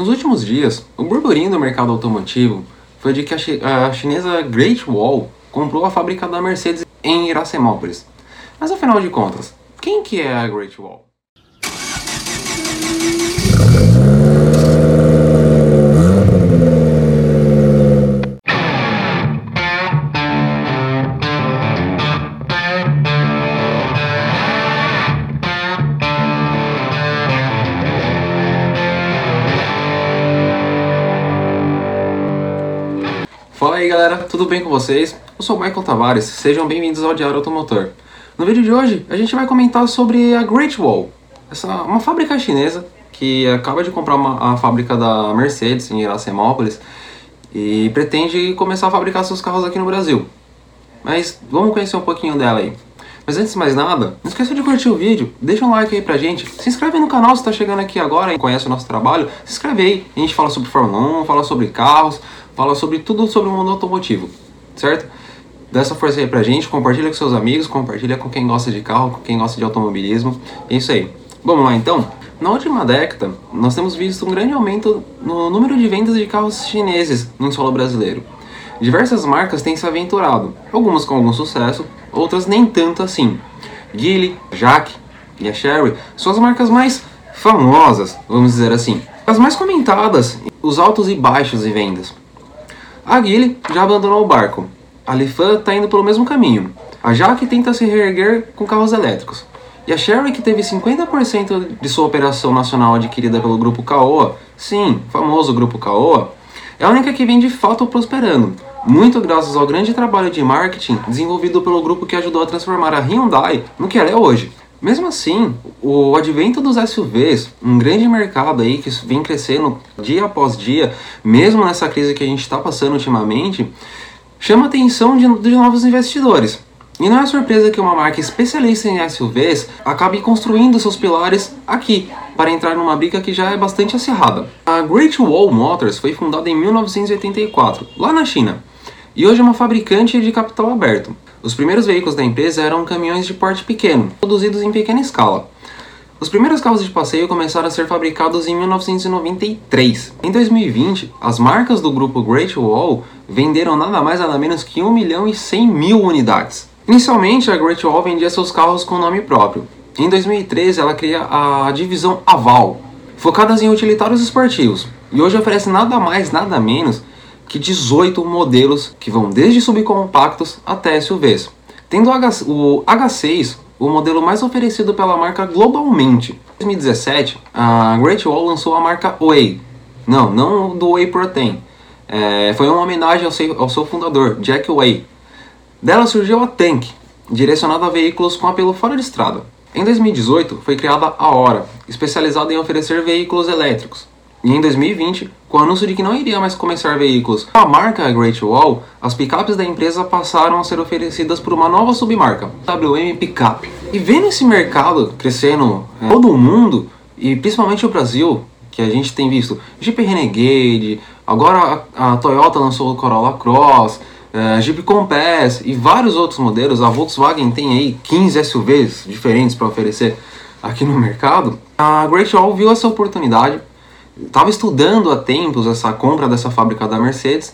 Nos últimos dias, o burburinho do mercado automotivo foi de que a, chi a chinesa Great Wall comprou a fábrica da Mercedes em Iracemópolis. Mas afinal de contas, quem que é a Great Wall? Galera, tudo bem com vocês? Eu sou o Michael Tavares, sejam bem-vindos ao Diário Automotor. No vídeo de hoje, a gente vai comentar sobre a Great Wall, essa, uma fábrica chinesa que acaba de comprar uma, a fábrica da Mercedes em Iracemópolis e pretende começar a fabricar seus carros aqui no Brasil. Mas vamos conhecer um pouquinho dela aí. Mas antes de mais nada, não esqueça de curtir o vídeo, deixa um like aí pra gente, se inscreve no canal se tá chegando aqui agora e conhece o nosso trabalho, se inscreve aí, a gente fala sobre Fórmula 1, fala sobre carros, fala sobre tudo sobre o mundo automotivo, certo? Dá essa força aí pra gente, compartilha com seus amigos, compartilha com quem gosta de carro, com quem gosta de automobilismo. É isso aí. Vamos lá então? Na última década, nós temos visto um grande aumento no número de vendas de carros chineses no solo brasileiro. Diversas marcas têm se aventurado, algumas com algum sucesso, outras nem tanto assim. Geely, Jack e a Sherry são as marcas mais famosas, vamos dizer assim. As mais comentadas, os altos e baixos em vendas. A Geely já abandonou o barco. A Lifan está indo pelo mesmo caminho. A Jaque tenta se reerguer com carros elétricos. E a Sherry, que teve 50% de sua operação nacional adquirida pelo grupo Caoa, sim, famoso grupo Caoa, é a única que vem de fato prosperando, muito graças ao grande trabalho de marketing desenvolvido pelo grupo que ajudou a transformar a Hyundai no que ela é hoje. Mesmo assim, o advento dos SUVs, um grande mercado aí que vem crescendo dia após dia, mesmo nessa crise que a gente está passando ultimamente, chama a atenção de, de novos investidores. E não é surpresa que uma marca especialista em SUVs acabe construindo seus pilares aqui, para entrar numa briga que já é bastante acirrada. A Great Wall Motors foi fundada em 1984, lá na China, e hoje é uma fabricante de capital aberto. Os primeiros veículos da empresa eram caminhões de porte pequeno, produzidos em pequena escala. Os primeiros carros de passeio começaram a ser fabricados em 1993. Em 2020, as marcas do grupo Great Wall venderam nada mais nada menos que 1 milhão e 100 mil unidades. Inicialmente, a Great Wall vendia seus carros com nome próprio. Em 2013, ela cria a divisão Aval, focada em utilitários esportivos, e hoje oferece nada mais nada menos que 18 modelos que vão desde subcompactos até SUVs. Tendo o, H, o H6, o modelo mais oferecido pela marca globalmente. Em 2017, a Great Wall lançou a marca Whey. Não, não do Whey Protein. É, foi uma homenagem ao seu, ao seu fundador, Jack Whey. Dela surgiu a Tank, direcionada a veículos com apelo fora de estrada. Em 2018, foi criada a Hora, especializada em oferecer veículos elétricos. E em 2020, com o anúncio de que não iria mais começar veículos com a marca Great Wall, as picapes da empresa passaram a ser oferecidas por uma nova submarca, WM Pickup. E vendo esse mercado crescendo em todo o mundo, e principalmente o Brasil, que a gente tem visto Jeep Renegade, agora a, a Toyota lançou o Corolla Cross, uh, Jeep Compass e vários outros modelos, a Volkswagen tem aí 15 SUVs diferentes para oferecer aqui no mercado, a Great Wall viu essa oportunidade estava estudando há tempos essa compra dessa fábrica da Mercedes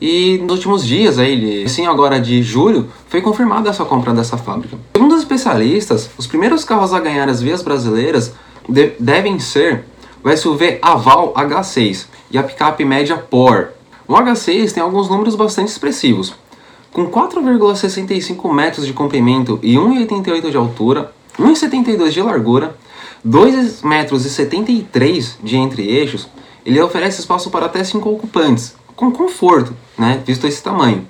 e nos últimos dias, aí, sim agora de julho, foi confirmada essa compra dessa fábrica. Segundo os especialistas, os primeiros carros a ganhar as vias brasileiras de devem ser o SUV Aval H6 e a picape média Por. O H6 tem alguns números bastante expressivos. Com 4,65 metros de comprimento e 1,88 de altura, 1,72 de largura, 2 metros 73 de entre-eixos, ele oferece espaço para até 5 ocupantes, com conforto, né, visto esse tamanho.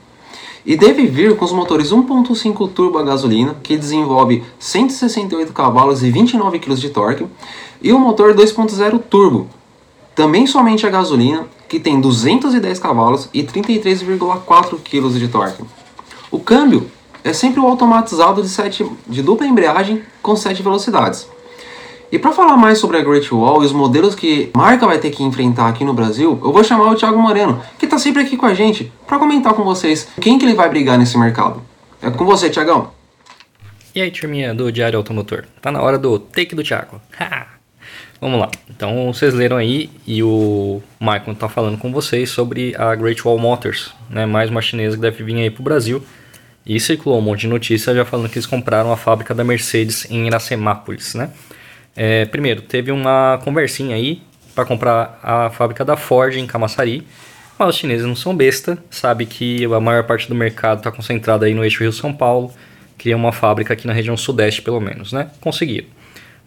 E deve vir com os motores 1.5 turbo a gasolina, que desenvolve 168 cavalos e 29 kg de torque, e o motor 2.0 turbo, também somente a gasolina, que tem 210 cavalos e 33,4 kg de torque. O câmbio é sempre o automatizado de, 7, de dupla embreagem com 7 velocidades. E para falar mais sobre a Great Wall e os modelos que a marca vai ter que enfrentar aqui no Brasil, eu vou chamar o Thiago Moreno, que está sempre aqui com a gente, para comentar com vocês quem que ele vai brigar nesse mercado. É com você, Thiagão. E aí, turminha do Diário Automotor? Tá na hora do take do Thiago. Vamos lá. Então vocês leram aí e o Michael está falando com vocês sobre a Great Wall Motors, né? Mais uma chinesa que deve vir aí para o Brasil. E circulou um monte de notícias já falando que eles compraram a fábrica da Mercedes em Iracemápolis, né? É, primeiro, teve uma conversinha aí para comprar a fábrica da Ford em Camaçari. Mas os chineses não são besta, sabe que a maior parte do mercado está concentrada aí no eixo Rio-São Paulo. Cria uma fábrica aqui na região sudeste, pelo menos, né? Conseguiram.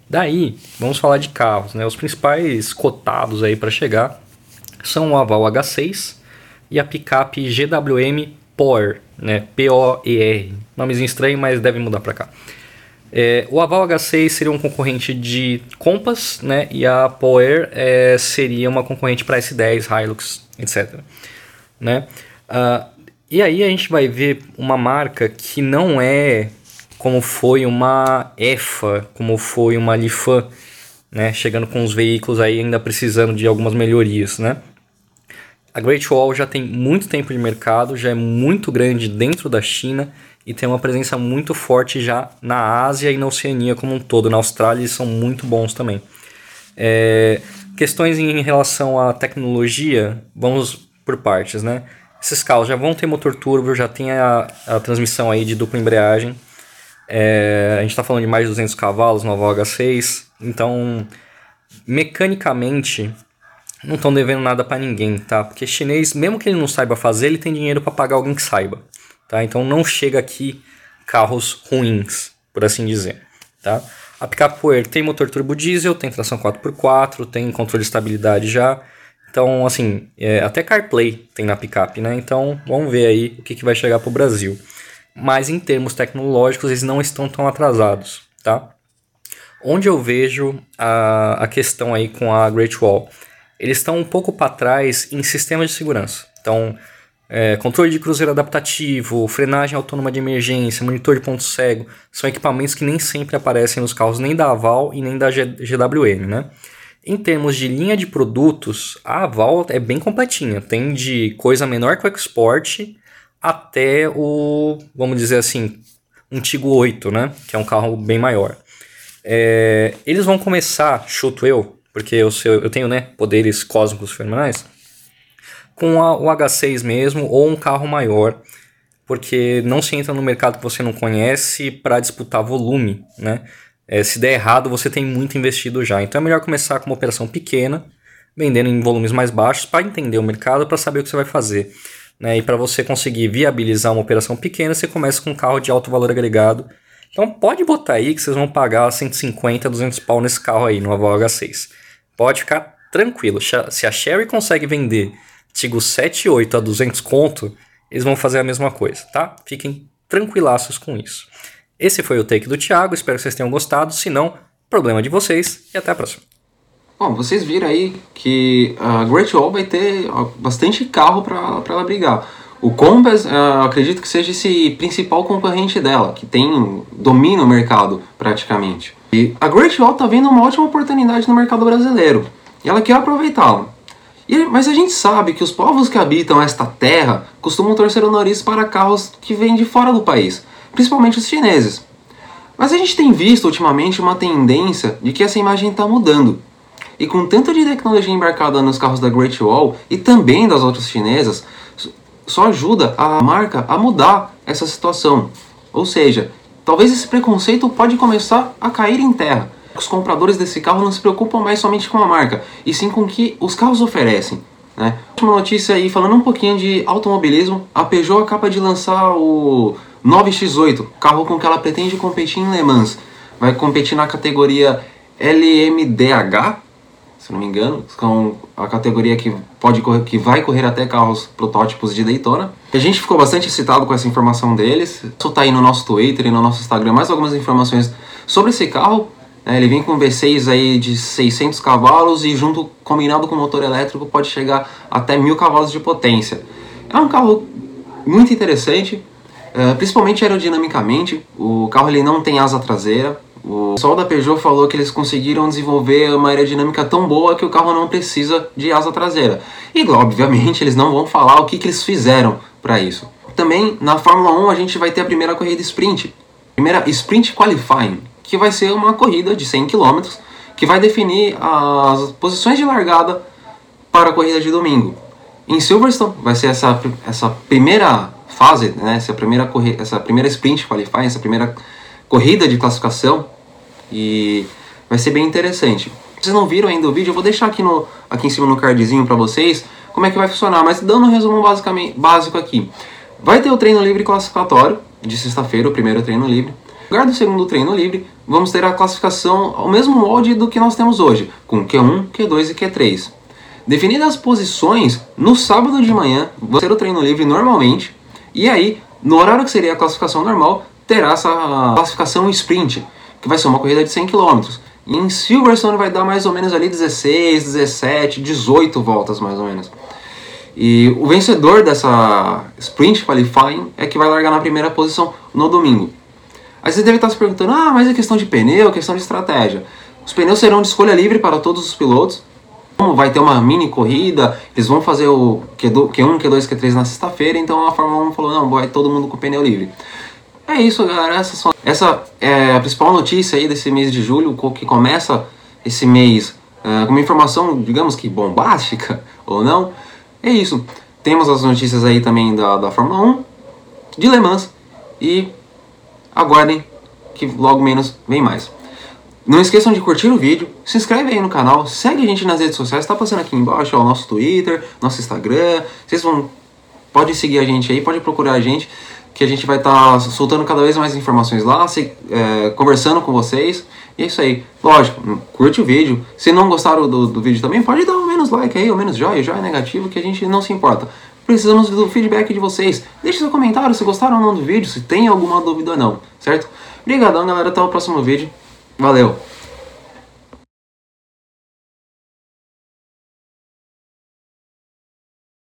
Daí, vamos falar de carros, né? Os principais cotados aí para chegar são o Aval H6 e a picape GWM POR, né? P-O-E-R. Nomezinho estranho, mas deve mudar para cá. É, o Aval H6 seria um concorrente de Compass, né? E a Power é, seria uma concorrente para S10, Hilux, etc. Né? Uh, e aí a gente vai ver uma marca que não é como foi uma EFA, como foi uma Lifan, né, chegando com os veículos aí ainda precisando de algumas melhorias, né? A Great Wall já tem muito tempo de mercado, já é muito grande dentro da China e tem uma presença muito forte já na Ásia e na Oceania como um todo. Na Austrália eles são muito bons também. É, questões em relação à tecnologia, vamos por partes, né? Esses carros já vão ter motor turbo, já tem a, a transmissão aí de dupla embreagem. É, a gente está falando de mais de 200 cavalos no Volga 6, então mecanicamente não estão devendo nada para ninguém, tá? Porque chinês, mesmo que ele não saiba fazer, ele tem dinheiro para pagar alguém que saiba, tá? Então não chega aqui carros ruins, por assim dizer, tá? A picape Power tem motor turbo diesel, tem tração 4x4, tem controle de estabilidade já. Então, assim, é, até CarPlay tem na picape, né? Então, vamos ver aí o que, que vai chegar para o Brasil mas em termos tecnológicos eles não estão tão atrasados, tá? Onde eu vejo a, a questão aí com a Great Wall, eles estão um pouco para trás em sistemas de segurança. Então, é, controle de cruzeiro adaptativo, frenagem autônoma de emergência, monitor de ponto cego, são equipamentos que nem sempre aparecem nos carros nem da Aval e nem da GWM, né? Em termos de linha de produtos, a Aval é bem completinha. Tem de coisa menor que o Export até o, vamos dizer assim, um Tigo 8, né? Que é um carro bem maior. É, eles vão começar, chuto eu, porque eu, eu tenho né, poderes cósmicos fenomenais, com a, o H6 mesmo ou um carro maior, porque não se entra no mercado que você não conhece para disputar volume, né? É, se der errado, você tem muito investido já. Então é melhor começar com uma operação pequena, vendendo em volumes mais baixos, para entender o mercado, para saber o que você vai fazer. Né? E para você conseguir viabilizar uma operação pequena, você começa com um carro de alto valor agregado. Então pode botar aí que vocês vão pagar 150, 200 pau nesse carro aí, no Aval H6. Pode ficar tranquilo. Se a Sherry consegue vender Tigo 7 e 8 a 200 conto, eles vão fazer a mesma coisa, tá? Fiquem tranquilaços com isso. Esse foi o take do Thiago, espero que vocês tenham gostado. Se não, problema de vocês e até a próxima. Bom, vocês viram aí que a Great Wall vai ter bastante carro para ela brigar. O Compass, uh, acredito que seja esse principal concorrente dela, que tem domina o mercado praticamente. E a Great Wall tá vendo uma ótima oportunidade no mercado brasileiro e ela quer aproveitá-la. Mas a gente sabe que os povos que habitam esta terra costumam torcer o nariz para carros que vêm de fora do país, principalmente os chineses. Mas a gente tem visto ultimamente uma tendência de que essa imagem está mudando. E com tanto de tecnologia embarcada nos carros da Great Wall e também das outras chinesas, só ajuda a marca a mudar essa situação. Ou seja, talvez esse preconceito pode começar a cair em terra. Os compradores desse carro não se preocupam mais somente com a marca, e sim com o que os carros oferecem. Né? Última notícia aí, falando um pouquinho de automobilismo, a Peugeot acaba de lançar o 9X8, carro com que ela pretende competir em Le Mans. Vai competir na categoria LMDH, se não me engano, com a categoria que pode correr, que vai correr até carros protótipos de Daytona. A gente ficou bastante excitado com essa informação deles. Soltar aí no nosso Twitter e no nosso Instagram mais algumas informações sobre esse carro. É, ele vem com um V6 aí de 600 cavalos e junto combinado com motor elétrico pode chegar até 1000 cavalos de potência. É um carro muito interessante, é, principalmente aerodinamicamente. O carro ele não tem asa traseira, o pessoal da Peugeot falou que eles conseguiram desenvolver uma aerodinâmica tão boa que o carro não precisa de asa traseira. E, obviamente, eles não vão falar o que, que eles fizeram para isso. Também, na Fórmula 1, a gente vai ter a primeira corrida sprint. Primeira Sprint Qualifying, que vai ser uma corrida de 100 km que vai definir as posições de largada para a corrida de domingo. Em Silverstone vai ser essa, essa primeira fase, né, essa, primeira corri essa primeira sprint qualifying, essa primeira corrida de classificação e vai ser bem interessante. Vocês não viram ainda o vídeo, eu vou deixar aqui, no, aqui em cima no cardzinho para vocês como é que vai funcionar, mas dando um resumo basicamente, básico aqui. Vai ter o treino livre classificatório de sexta-feira, o primeiro treino livre. No lugar do segundo treino livre, vamos ter a classificação ao mesmo molde do que nós temos hoje, com Q1, Q2 e Q3. Definidas as posições, no sábado de manhã, vai ter o treino livre normalmente, e aí, no horário que seria a classificação normal, terá essa classificação sprint, que vai ser uma corrida de 100 km. Em Silverstone vai dar mais ou menos ali 16, 17, 18 voltas mais ou menos. E o vencedor dessa sprint qualifying é que vai largar na primeira posição no domingo. Aí você deve estar se perguntando: ah, mas é questão de pneu, questão de estratégia. Os pneus serão de escolha livre para todos os pilotos. Como vai ter uma mini corrida, eles vão fazer o Q1, Q2, Q3 na sexta-feira, então a Fórmula 1 falou: não, vai todo mundo com pneu livre. É isso, galera. Essa, só, essa é a principal notícia aí desse mês de julho, que começa esse mês uh, com uma informação, digamos que bombástica ou não. É isso. Temos as notícias aí também da, da Fórmula 1, de Le Mans e aguardem que logo menos vem mais. Não esqueçam de curtir o vídeo, se inscreve aí no canal, segue a gente nas redes sociais, está passando aqui embaixo ó, nosso Twitter, nosso Instagram. Vocês vão pode seguir a gente aí, pode procurar a gente que a gente vai estar tá soltando cada vez mais informações lá, se, é, conversando com vocês. E é isso aí. Lógico, curte o vídeo. Se não gostaram do, do vídeo também, pode dar um menos like aí, ou menos joia, joia negativo, que a gente não se importa. Precisamos do feedback de vocês. Deixe seu comentário se gostaram ou não do vídeo, se tem alguma dúvida ou não, certo? Obrigadão, galera. Até o próximo vídeo. Valeu!